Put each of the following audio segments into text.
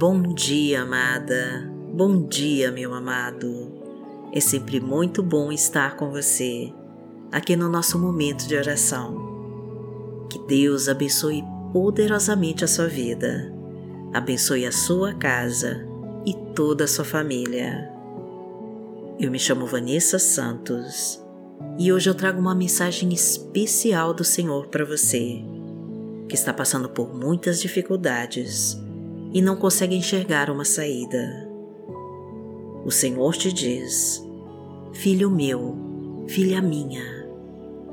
Bom dia, amada. Bom dia, meu amado. É sempre muito bom estar com você aqui no nosso momento de oração. Que Deus abençoe poderosamente a sua vida, abençoe a sua casa e toda a sua família. Eu me chamo Vanessa Santos e hoje eu trago uma mensagem especial do Senhor para você, que está passando por muitas dificuldades e não consegue enxergar uma saída. O Senhor te diz: Filho meu, filha minha,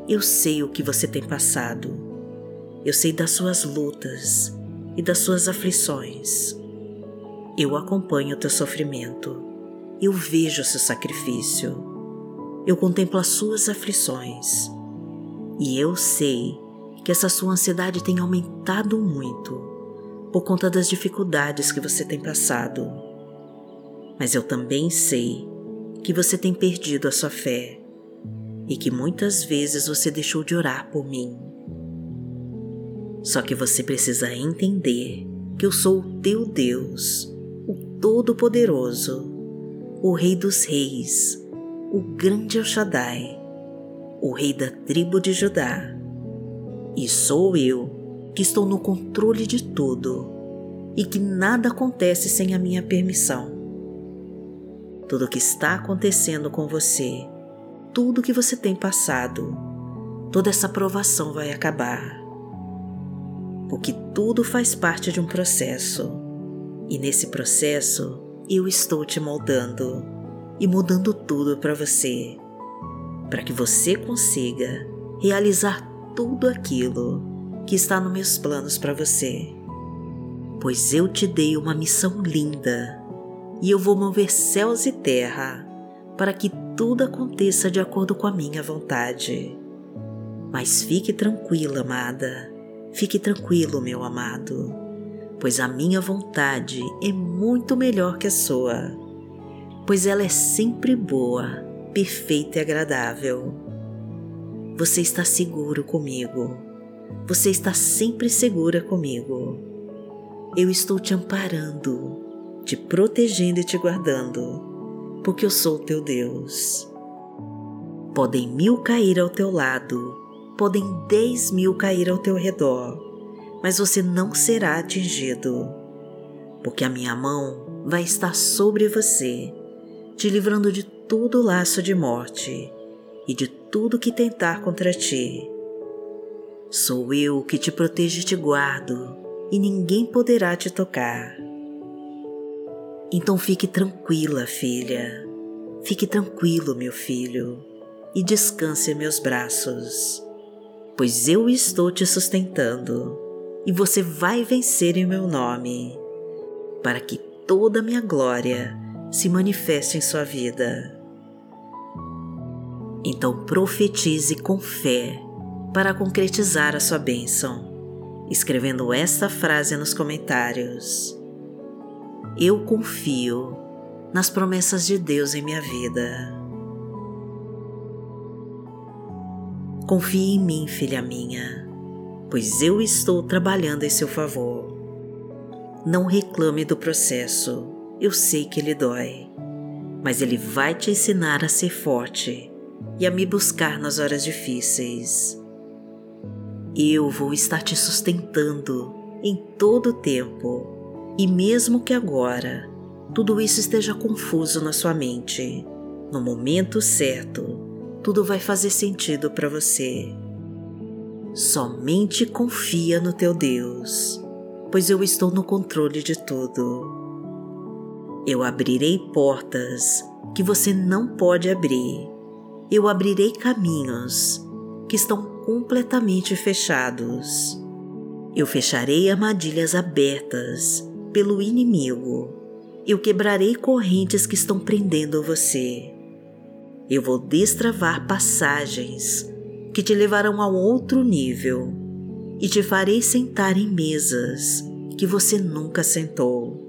eu sei o que você tem passado, eu sei das suas lutas e das suas aflições. Eu acompanho o teu sofrimento, eu vejo o seu sacrifício, eu contemplo as suas aflições. E eu sei que essa sua ansiedade tem aumentado muito por conta das dificuldades que você tem passado. Mas eu também sei que você tem perdido a sua fé e que muitas vezes você deixou de orar por mim. Só que você precisa entender que eu sou o teu Deus, o Todo-Poderoso, o Rei dos Reis, o grande El Shaddai, o Rei da tribo de Judá. E sou eu que estou no controle de tudo e que nada acontece sem a minha permissão. Tudo o que está acontecendo com você, tudo que você tem passado, toda essa provação vai acabar. Porque tudo faz parte de um processo, e nesse processo eu estou te moldando e mudando tudo para você, para que você consiga realizar tudo aquilo que está nos meus planos para você. Pois eu te dei uma missão linda e eu vou mover céus e terra para que tudo aconteça de acordo com a minha vontade. Mas fique tranquila, amada, fique tranquilo, meu amado, pois a minha vontade é muito melhor que a sua, pois ela é sempre boa, perfeita e agradável. Você está seguro comigo você está sempre segura comigo. Eu estou te amparando, te protegendo e te guardando, porque eu sou teu Deus. Podem mil cair ao teu lado, podem dez mil cair ao teu redor, mas você não será atingido, porque a minha mão vai estar sobre você, te livrando de todo laço de morte e de tudo que tentar contra ti Sou eu que te protejo e te guardo, e ninguém poderá te tocar. Então fique tranquila, filha. Fique tranquilo, meu filho, e descanse meus braços, pois eu estou te sustentando, e você vai vencer em meu nome, para que toda a minha glória se manifeste em sua vida. Então profetize com fé para concretizar a sua bênção, escrevendo esta frase nos comentários. Eu confio nas promessas de Deus em minha vida. Confie em mim, filha minha, pois eu estou trabalhando em seu favor. Não reclame do processo, eu sei que ele dói, mas ele vai te ensinar a ser forte e a me buscar nas horas difíceis eu vou estar te sustentando em todo o tempo. E mesmo que agora tudo isso esteja confuso na sua mente, no momento certo, tudo vai fazer sentido para você. Somente confia no teu Deus, pois eu estou no controle de tudo. Eu abrirei portas que você não pode abrir. Eu abrirei caminhos que estão completamente fechados. Eu fecharei armadilhas abertas pelo inimigo. Eu quebrarei correntes que estão prendendo você. Eu vou destravar passagens que te levarão a outro nível e te farei sentar em mesas que você nunca sentou.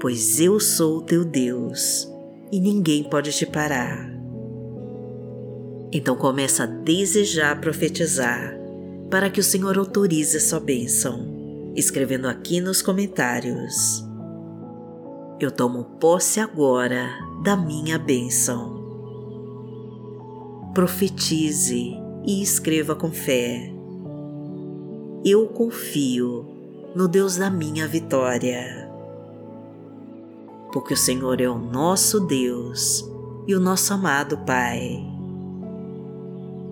Pois eu sou teu Deus e ninguém pode te parar. Então começa a desejar profetizar para que o Senhor autorize a sua bênção, escrevendo aqui nos comentários: Eu tomo posse agora da minha bênção. Profetize e escreva com fé. Eu confio no Deus da minha vitória. Porque o Senhor é o nosso Deus e o nosso amado Pai.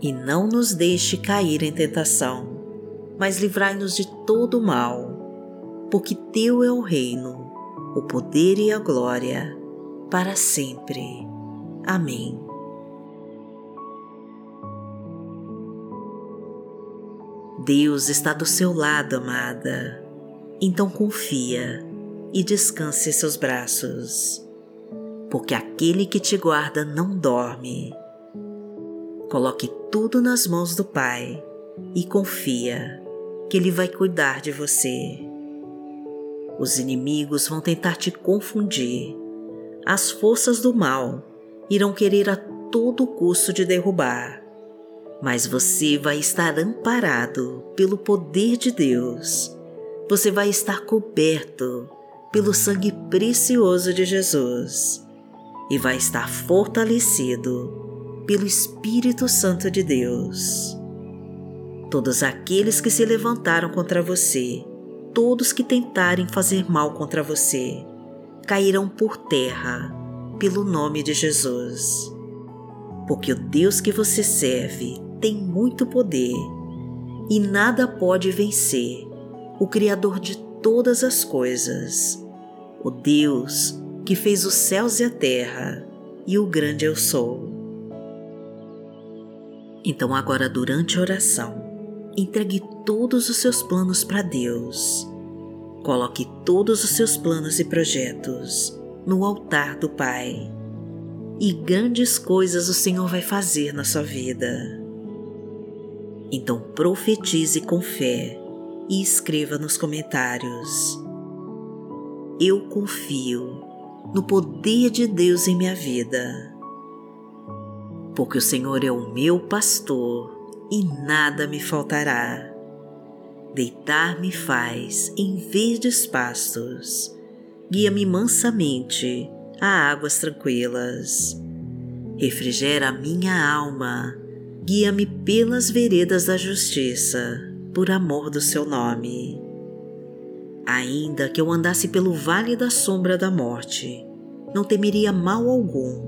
E não nos deixe cair em tentação, mas livrai-nos de todo mal porque Teu é o reino, o poder e a glória, para sempre. Amém. Deus está do seu lado, amada. Então confia e descanse seus braços, porque aquele que te guarda não dorme. Coloque tudo nas mãos do Pai e confia que Ele vai cuidar de você. Os inimigos vão tentar te confundir. As forças do mal irão querer a todo custo te derrubar. Mas você vai estar amparado pelo poder de Deus. Você vai estar coberto pelo sangue precioso de Jesus e vai estar fortalecido pelo Espírito Santo de Deus. Todos aqueles que se levantaram contra você todos que tentarem fazer mal contra você cairão por terra pelo nome de Jesus. Porque o Deus que você serve tem muito poder e nada pode vencer o Criador de todas as coisas, o Deus que fez os céus e a terra e o grande eu sou. Então, agora, durante a oração, entregue todos os seus planos para Deus. Coloque todos os seus planos e projetos no altar do Pai. E grandes coisas o Senhor vai fazer na sua vida. Então profetize com fé e escreva nos comentários. Eu confio no poder de Deus em minha vida, porque o Senhor é o meu pastor e nada me faltará. Deitar-me faz em verdes pastos, guia-me mansamente a águas tranquilas. Refrigera a minha alma, guia-me pelas veredas da justiça, por amor do seu nome. Ainda que eu andasse pelo vale da sombra da morte, não temeria mal algum,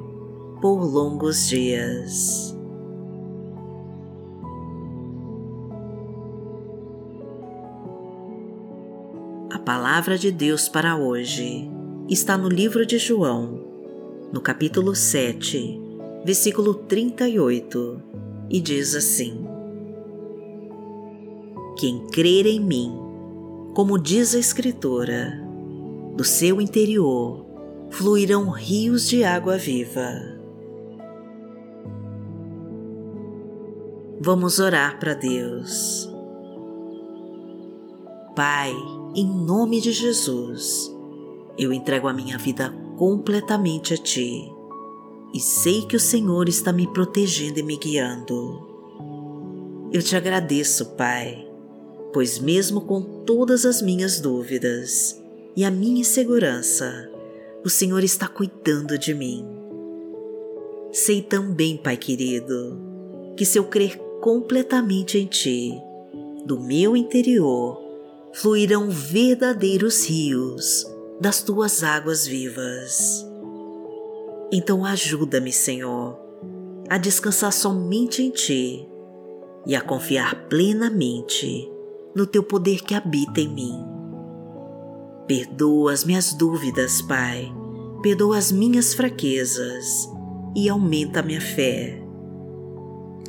por longos dias. palavra de Deus para hoje está no livro de João, no capítulo 7, versículo 38, e diz assim: Quem crer em mim, como diz a Escritura, do seu interior fluirão rios de água viva. Vamos orar para Deus. Pai, em nome de Jesus, eu entrego a minha vida completamente a Ti e sei que o Senhor está me protegendo e me guiando. Eu te agradeço, Pai, pois, mesmo com todas as minhas dúvidas e a minha insegurança, o Senhor está cuidando de mim. Sei também, Pai querido, que se eu crer completamente em Ti, do meu interior, fluirão verdadeiros rios das tuas águas vivas. Então ajuda-me, Senhor, a descansar somente em Ti e a confiar plenamente no Teu poder que habita em mim. Perdoa as minhas dúvidas, Pai, perdoa as minhas fraquezas e aumenta a minha fé.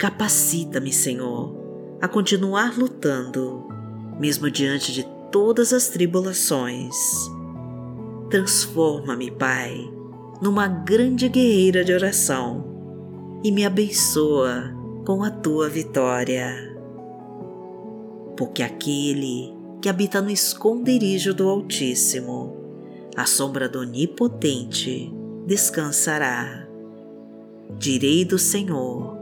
Capacita-me, Senhor, a continuar lutando, mesmo diante de todas as tribulações. Transforma-me, Pai, numa grande guerreira de oração e me abençoa com a tua vitória. Porque aquele que habita no esconderijo do Altíssimo, à sombra do Onipotente, descansará. Direi do Senhor,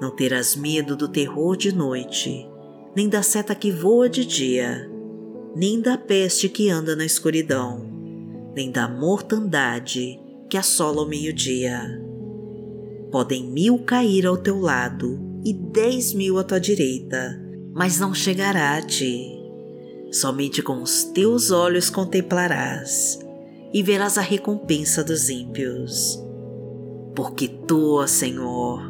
Não terás medo do terror de noite, nem da seta que voa de dia, nem da peste que anda na escuridão, nem da mortandade que assola o meio-dia. Podem mil cair ao teu lado e dez mil à tua direita, mas não chegará a ti. Somente com os teus olhos contemplarás e verás a recompensa dos ímpios. Porque tu, ó Senhor,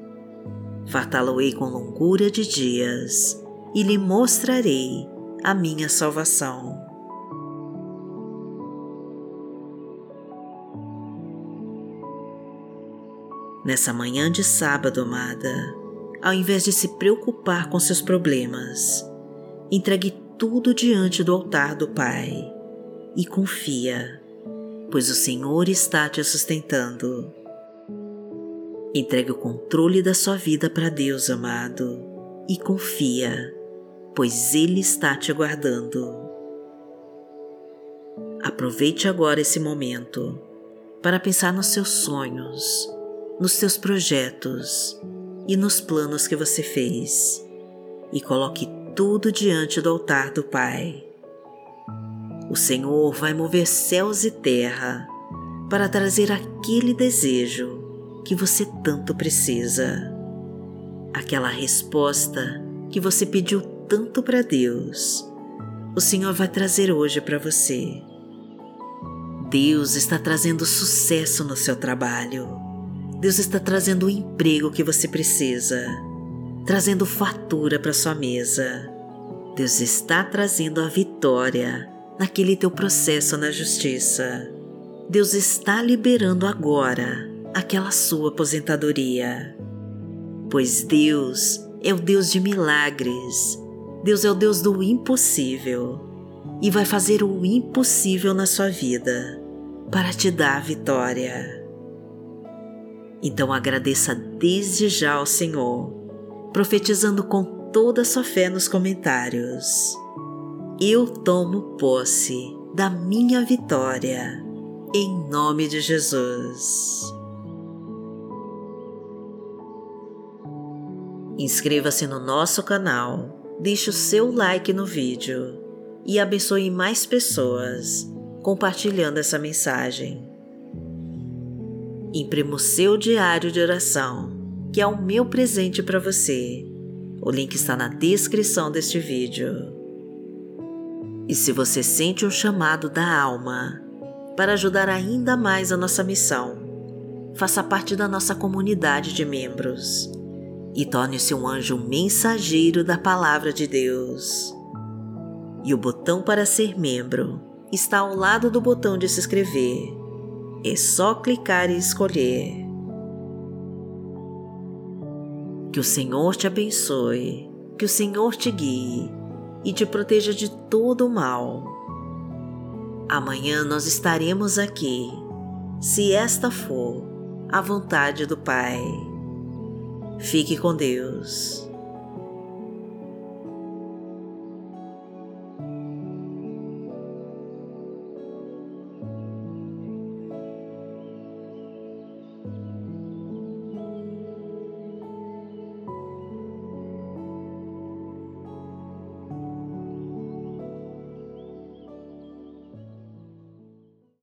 Fartá-lo-ei com longura de dias e lhe mostrarei a minha salvação. Nessa manhã de sábado, amada, ao invés de se preocupar com seus problemas, entregue tudo diante do altar do Pai e confia, pois o Senhor está te sustentando. Entregue o controle da sua vida para Deus, amado, e confia, pois Ele está te guardando. Aproveite agora esse momento para pensar nos seus sonhos nos seus projetos e nos planos que você fez e coloque tudo diante do altar do Pai. O Senhor vai mover céus e terra para trazer aquele desejo que você tanto precisa, aquela resposta que você pediu tanto para Deus. O Senhor vai trazer hoje para você. Deus está trazendo sucesso no seu trabalho Deus está trazendo o emprego que você precisa, trazendo fartura para sua mesa. Deus está trazendo a vitória naquele teu processo na justiça. Deus está liberando agora aquela sua aposentadoria. Pois Deus é o Deus de milagres. Deus é o Deus do impossível e vai fazer o impossível na sua vida para te dar a vitória. Então agradeça desde já ao Senhor, profetizando com toda a sua fé nos comentários. Eu tomo posse da minha vitória, em nome de Jesus. Inscreva-se no nosso canal, deixe o seu like no vídeo e abençoe mais pessoas compartilhando essa mensagem. Imprima o seu diário de oração, que é o meu presente para você, O link está na descrição deste vídeo. E se você sente um chamado da alma para ajudar ainda mais a nossa missão, faça parte da nossa comunidade de membros e torne-se um anjo mensageiro da Palavra de Deus. E o botão para ser membro está ao lado do botão de se inscrever. É só clicar e escolher. Que o Senhor te abençoe, que o Senhor te guie e te proteja de todo o mal. Amanhã nós estaremos aqui, se esta for a vontade do Pai. Fique com Deus.